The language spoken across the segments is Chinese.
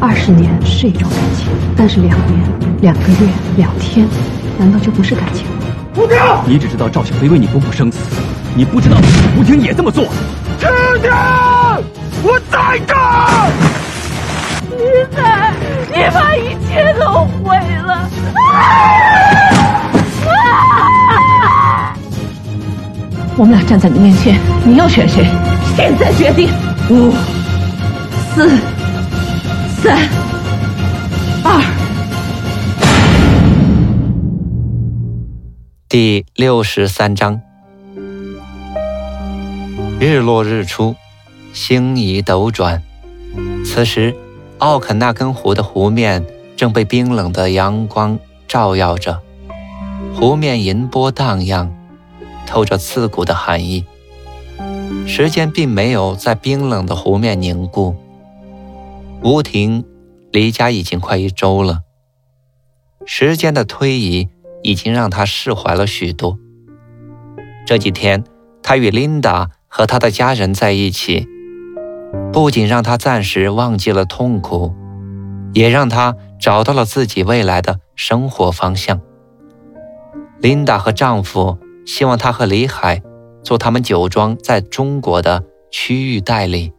二十年是一种感情，但是两年、两个月、两天，难道就不是感情？吴婷，你只知道赵小飞为你不顾生死，你不知道吴婷也这么做。婷婷，我在这儿。你在，你把一切都毁了。我们俩站在你面前，你要选谁？现在决定。五、四、三、二。第六十三章。日落日出，星移斗转。此时，奥肯纳根湖的湖面正被冰冷的阳光照耀着，湖面银波荡漾。透着刺骨的寒意。时间并没有在冰冷的湖面凝固。吴婷离家已经快一周了。时间的推移已经让她释怀了许多。这几天，她与琳达和她的家人在一起，不仅让她暂时忘记了痛苦，也让她找到了自己未来的生活方向。琳达和丈夫。希望她和李海做他们酒庄在中国的区域代理。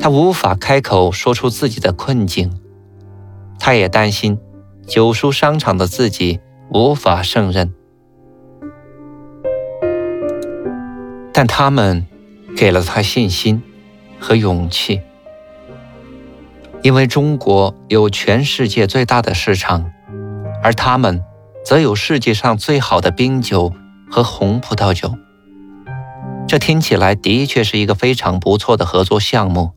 他无法开口说出自己的困境，他也担心九叔商场的自己无法胜任。但他们给了他信心和勇气，因为中国有全世界最大的市场，而他们。则有世界上最好的冰酒和红葡萄酒。这听起来的确是一个非常不错的合作项目。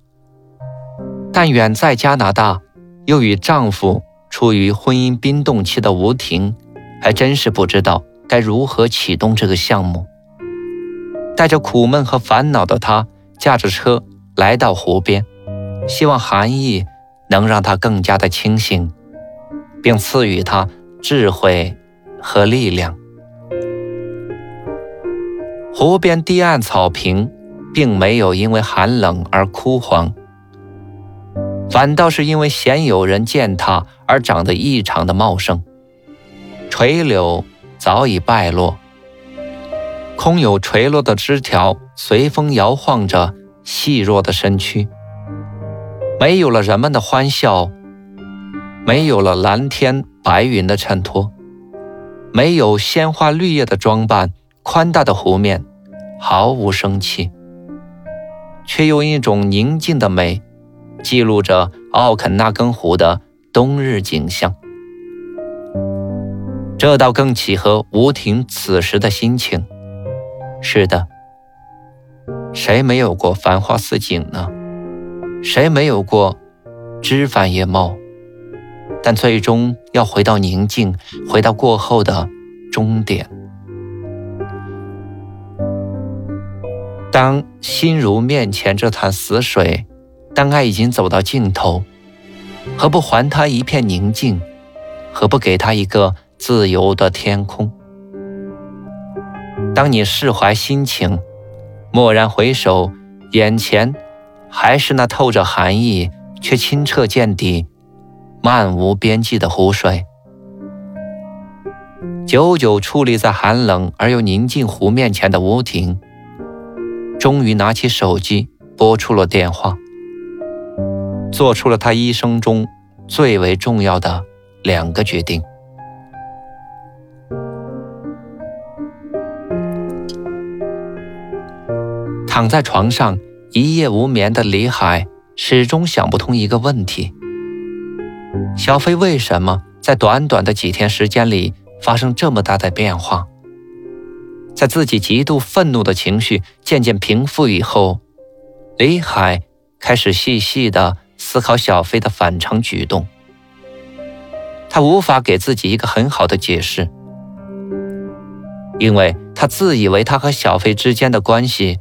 但远在加拿大，又与丈夫处于婚姻冰冻期的吴婷，还真是不知道该如何启动这个项目。带着苦闷和烦恼的她，驾着车来到湖边，希望寒意能让她更加的清醒，并赐予她。智慧和力量。湖边堤岸草坪并没有因为寒冷而枯黄，反倒是因为鲜有人见它而长得异常的茂盛。垂柳早已败落，空有垂落的枝条随风摇晃着细弱的身躯，没有了人们的欢笑，没有了蓝天。白云的衬托，没有鲜花绿叶的装扮，宽大的湖面毫无生气，却用一种宁静的美，记录着奥肯纳根湖的冬日景象。这倒更契合吴婷此时的心情。是的，谁没有过繁花似锦呢？谁没有过枝繁叶茂？但最终要回到宁静，回到过后的终点。当心如面前这潭死水，当爱已经走到尽头，何不还他一片宁静？何不给他一个自由的天空？当你释怀心情，蓦然回首，眼前还是那透着寒意却清澈见底。漫无边际的湖水，久久矗立在寒冷而又宁静湖面前的吴婷，终于拿起手机拨出了电话，做出了他一生中最为重要的两个决定。躺在床上一夜无眠的李海，始终想不通一个问题。小飞为什么在短短的几天时间里发生这么大的变化？在自己极度愤怒的情绪渐渐平复以后，李海开始细细的思考小飞的反常举动。他无法给自己一个很好的解释，因为他自以为他和小飞之间的关系，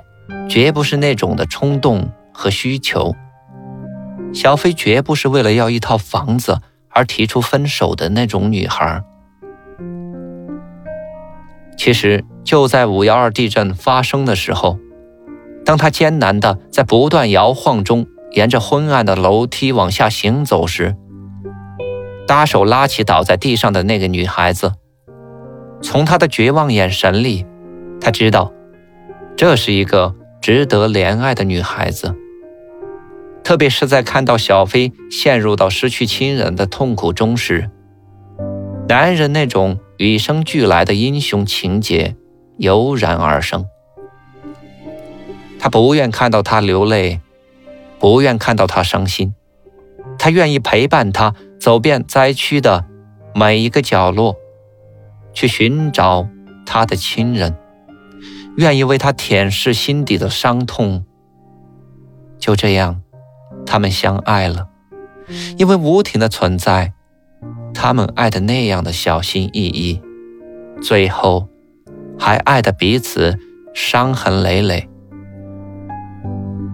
绝不是那种的冲动和需求。小飞绝不是为了要一套房子而提出分手的那种女孩。其实就在五幺二地震发生的时候，当他艰难的在不断摇晃中沿着昏暗的楼梯往下行走时，搭手拉起倒在地上的那个女孩子，从她的绝望眼神里，他知道，这是一个值得怜爱的女孩子。特别是在看到小飞陷入到失去亲人的痛苦中时，男人那种与生俱来的英雄情节油然而生。他不愿看到她流泪，不愿看到他伤心，他愿意陪伴他走遍灾区的每一个角落，去寻找他的亲人，愿意为他舔舐心底的伤痛。就这样。他们相爱了，因为吴婷的存在，他们爱的那样的小心翼翼，最后还爱的彼此伤痕累累。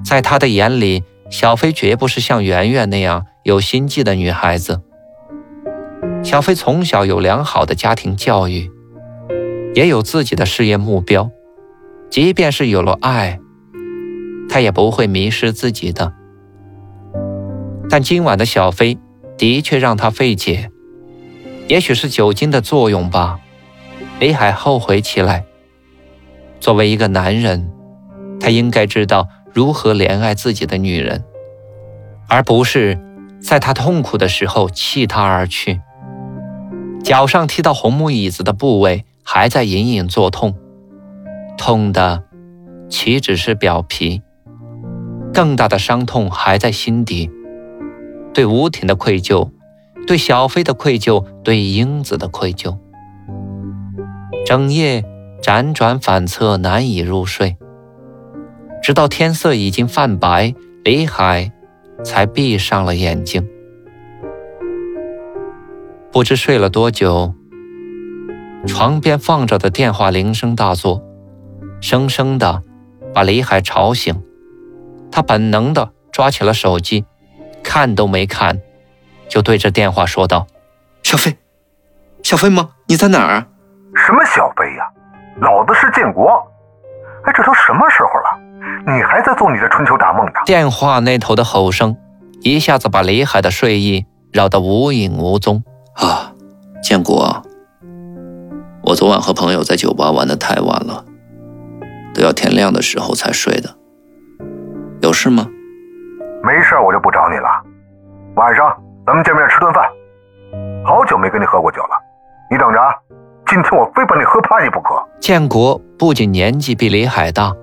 在他的眼里，小飞绝不是像圆圆那样有心计的女孩子。小飞从小有良好的家庭教育，也有自己的事业目标，即便是有了爱，他也不会迷失自己的。但今晚的小飞的确让他费解，也许是酒精的作用吧。李海后悔起来。作为一个男人，他应该知道如何怜爱自己的女人，而不是在他痛苦的时候弃她而去。脚上踢到红木椅子的部位还在隐隐作痛，痛的岂止是表皮，更大的伤痛还在心底。对吴婷的愧疚，对小飞的愧疚，对英子的愧疚，整夜辗转反侧，难以入睡。直到天色已经泛白，李海才闭上了眼睛。不知睡了多久，床边放着的电话铃声大作，生生的把李海吵醒。他本能的抓起了手机。看都没看，就对着电话说道：“小飞，小飞吗？你在哪儿？什么小飞呀？老子是建国！哎，这都什么时候了？你还在做你的春秋大梦呢？”电话那头的吼声一下子把李海的睡意扰得无影无踪。啊，建国，我昨晚和朋友在酒吧玩的太晚了，都要天亮的时候才睡的。有事吗？没事，我就不找你了。晚上咱们见面吃顿饭。好久没跟你喝过酒了，你等着，今天我非把你喝趴下不可。建国不仅年纪比李海大，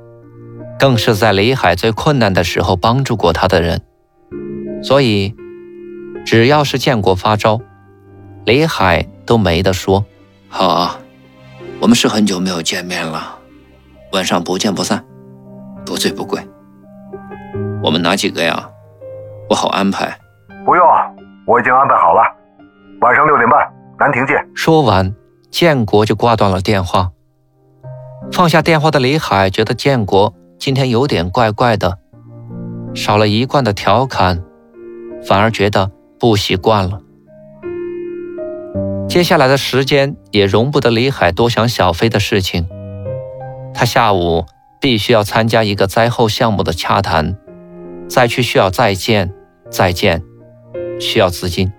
更是在李海最困难的时候帮助过他的人，所以只要是建国发招，李海都没得说。好啊，我们是很久没有见面了，晚上不见不散，不醉不归。我们哪几个呀？我好安排。不用，我已经安排好了。晚上六点半，南亭见。说完，建国就挂断了电话。放下电话的李海觉得建国今天有点怪怪的，少了一贯的调侃，反而觉得不习惯了。接下来的时间也容不得李海多想小飞的事情。他下午必须要参加一个灾后项目的洽谈。灾区需要再建，再建，需要资金，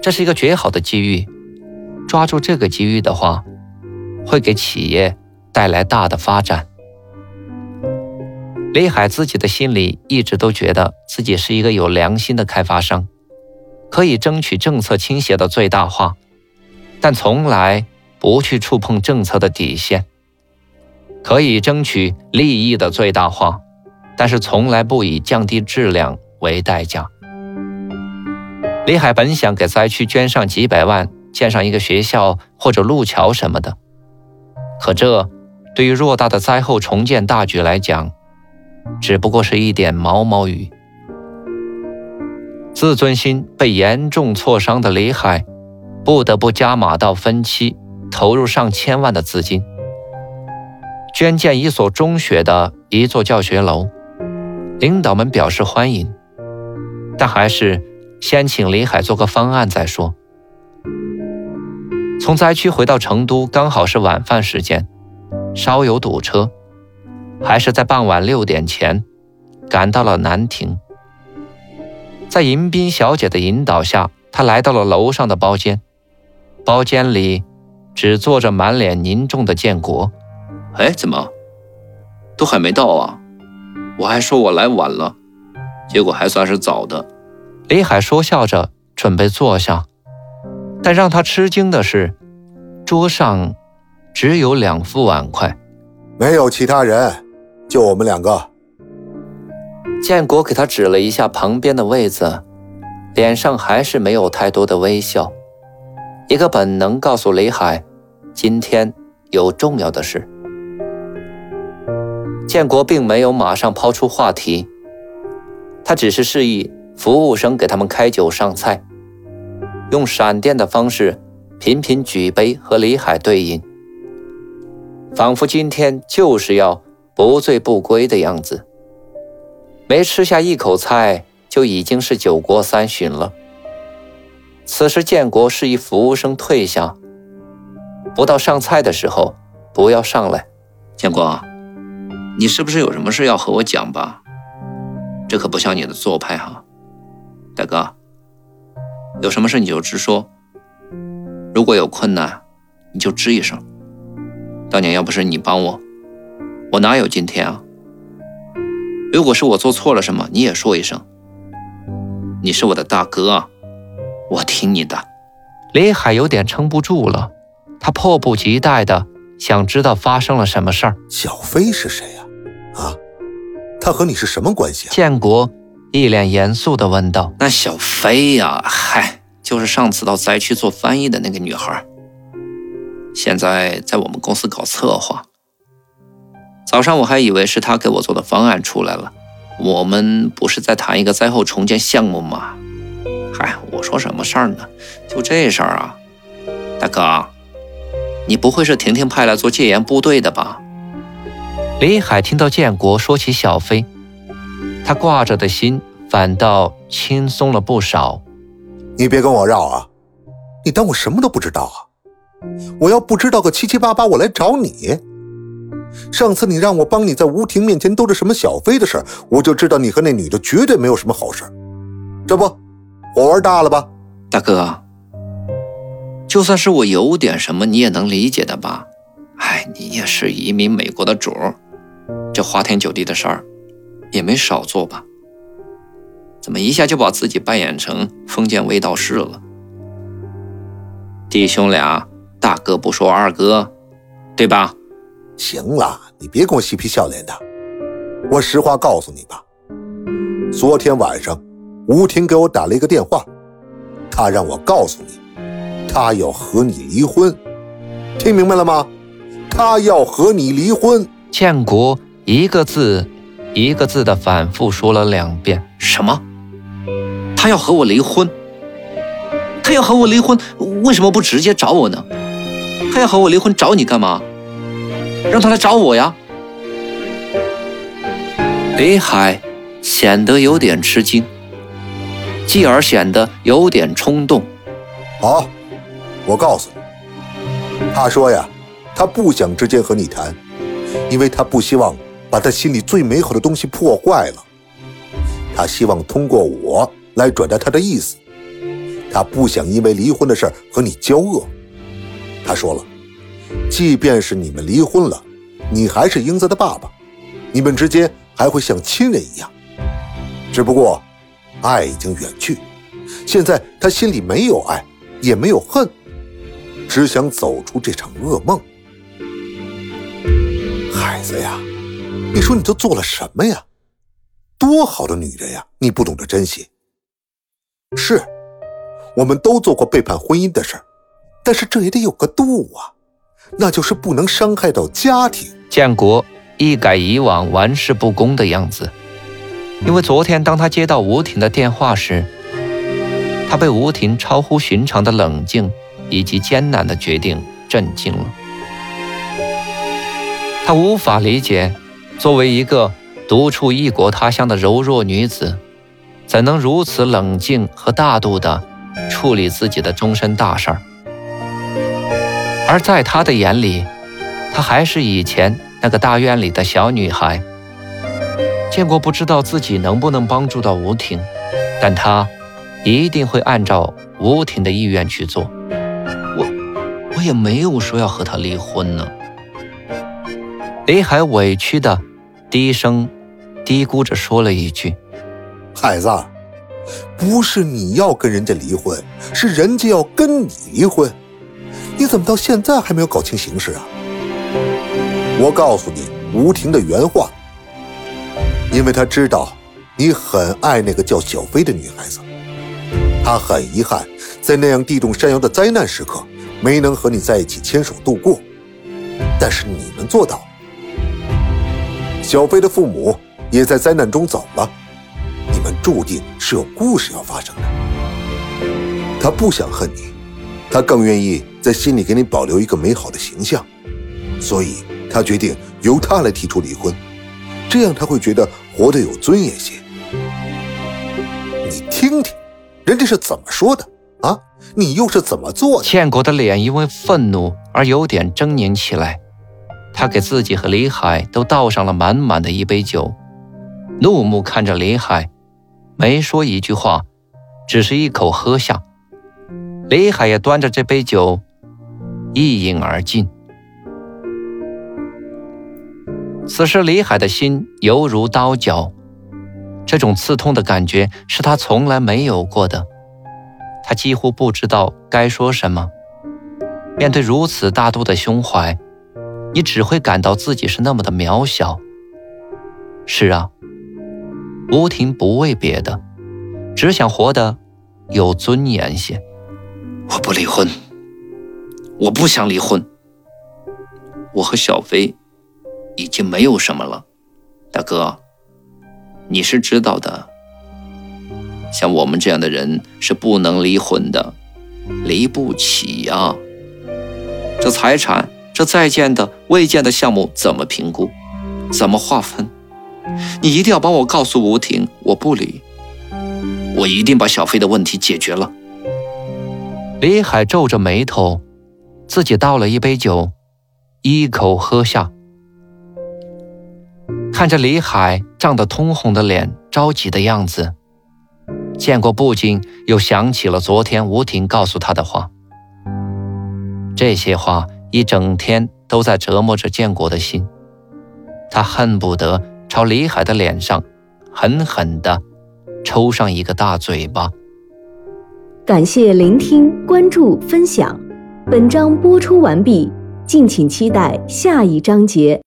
这是一个绝好的机遇。抓住这个机遇的话，会给企业带来大的发展。李海自己的心里一直都觉得自己是一个有良心的开发商，可以争取政策倾斜的最大化，但从来不去触碰政策的底线，可以争取利益的最大化。但是从来不以降低质量为代价。李海本想给灾区捐上几百万，建上一个学校或者路桥什么的，可这对于偌大的灾后重建大局来讲，只不过是一点毛毛雨。自尊心被严重挫伤的李海，不得不加码到分期，投入上千万的资金，捐建一所中学的一座教学楼。领导们表示欢迎，但还是先请李海做个方案再说。从灾区回到成都，刚好是晚饭时间，稍有堵车，还是在傍晚六点前赶到了南亭。在迎宾小姐的引导下，他来到了楼上的包间。包间里只坐着满脸凝重的建国。哎，怎么都还没到啊？我还说我来晚了，结果还算是早的。李海说笑着准备坐下。但让他吃惊的是，桌上只有两副碗筷，没有其他人，就我们两个。建国给他指了一下旁边的位子，脸上还是没有太多的微笑。一个本能告诉雷海，今天有重要的事。建国并没有马上抛出话题，他只是示意服务生给他们开酒上菜。用闪电的方式频频举杯和李海对饮，仿佛今天就是要不醉不归的样子。没吃下一口菜，就已经是酒过三巡了。此时建国示意服务生退下，不到上菜的时候不要上来。建国，你是不是有什么事要和我讲吧？这可不像你的做派哈，大哥。有什么事你就直说，如果有困难，你就吱一声。当年要不是你帮我，我哪有今天啊？如果是我做错了什么，你也说一声。你是我的大哥啊，我听你的。李海有点撑不住了，他迫不及待的想知道发生了什么事儿。小飞是谁呀？啊，他和你是什么关系啊？建国。一脸严肃地问道：“那小飞呀，嗨，就是上次到灾区做翻译的那个女孩，现在在我们公司搞策划。早上我还以为是她给我做的方案出来了，我们不是在谈一个灾后重建项目吗？嗨，我说什么事儿呢？就这事儿啊，大哥，你不会是婷婷派来做戒严部队的吧？”李海听到建国说起小飞。他挂着的心反倒轻松了不少。你别跟我绕啊！你当我什么都不知道啊？我要不知道个七七八八，我来找你。上次你让我帮你在吴婷面前兜着什么小飞的事我就知道你和那女的绝对没有什么好事这不，我玩大了吧？大哥，就算是我有点什么，你也能理解的吧？哎，你也是移民美国的主这花天酒地的事儿。也没少做吧？怎么一下就把自己扮演成封建卫道士了？弟兄俩，大哥不说二哥，对吧？行了，你别跟我嬉皮笑脸的。我实话告诉你吧，昨天晚上吴婷给我打了一个电话，她让我告诉你，她要和你离婚。听明白了吗？她要和你离婚。建国一个字。一个字的反复说了两遍。什么？他要和我离婚？他要和我离婚，为什么不直接找我呢？他要和我离婚，找你干嘛？让他来找我呀！李海显得有点吃惊，继而显得有点冲动。好，我告诉你，他说呀，他不想直接和你谈，因为他不希望。把他心里最美好的东西破坏了，他希望通过我来转达他的意思。他不想因为离婚的事和你交恶。他说了，即便是你们离婚了，你还是英子的爸爸，你们之间还会像亲人一样。只不过，爱已经远去，现在他心里没有爱，也没有恨，只想走出这场噩梦。孩子呀。你说你都做了什么呀？多好的女人呀！你不懂得珍惜。是，我们都做过背叛婚姻的事儿，但是这也得有个度啊，那就是不能伤害到家庭。建国一改以往玩世不恭的样子，因为昨天当他接到吴婷的电话时，他被吴婷超乎寻常的冷静以及艰难的决定震惊了。他无法理解，作为一个独处异国他乡的柔弱女子，怎能如此冷静和大度地处理自己的终身大事儿。而在他的眼里，她还是以前那个大院里的小女孩。建国不知道自己能不能帮助到吴婷，但他一定会按照吴婷的意愿去做。我，我也没有说要和她离婚呢。李海委屈的低声嘀咕着说了一句：“孩子，不是你要跟人家离婚，是人家要跟你离婚。你怎么到现在还没有搞清形势啊？”我告诉你吴婷的原话，因为他知道你很爱那个叫小飞的女孩子，他很遗憾在那样地动山摇的灾难时刻没能和你在一起牵手度过，但是你们做到。小飞的父母也在灾难中走了，你们注定是有故事要发生的。他不想恨你，他更愿意在心里给你保留一个美好的形象，所以他决定由他来提出离婚，这样他会觉得活得有尊严些。你听听，人家是怎么说的啊？你又是怎么做的？建国的脸因为愤怒而有点狰狞起来。他给自己和李海都倒上了满满的一杯酒，怒目看着李海，没说一句话，只是一口喝下。李海也端着这杯酒一饮而尽。此时，李海的心犹如刀绞，这种刺痛的感觉是他从来没有过的。他几乎不知道该说什么，面对如此大度的胸怀。你只会感到自己是那么的渺小。是啊，吴婷不为别的，只想活得有尊严些。我不离婚，我不想离婚。我和小飞已经没有什么了，大哥，你是知道的。像我们这样的人是不能离婚的，离不起呀。这财产。这在建的、未建的项目怎么评估？怎么划分？你一定要帮我告诉吴婷，我不离，我一定把小飞的问题解决了。李海皱着眉头，自己倒了一杯酒，一口喝下。看着李海涨得通红的脸，着急的样子，建国不禁又想起了昨天吴婷告诉他的话。这些话。一整天都在折磨着建国的心，他恨不得朝李海的脸上狠狠地抽上一个大嘴巴。感谢聆听、关注、分享，本章播出完毕，敬请期待下一章节。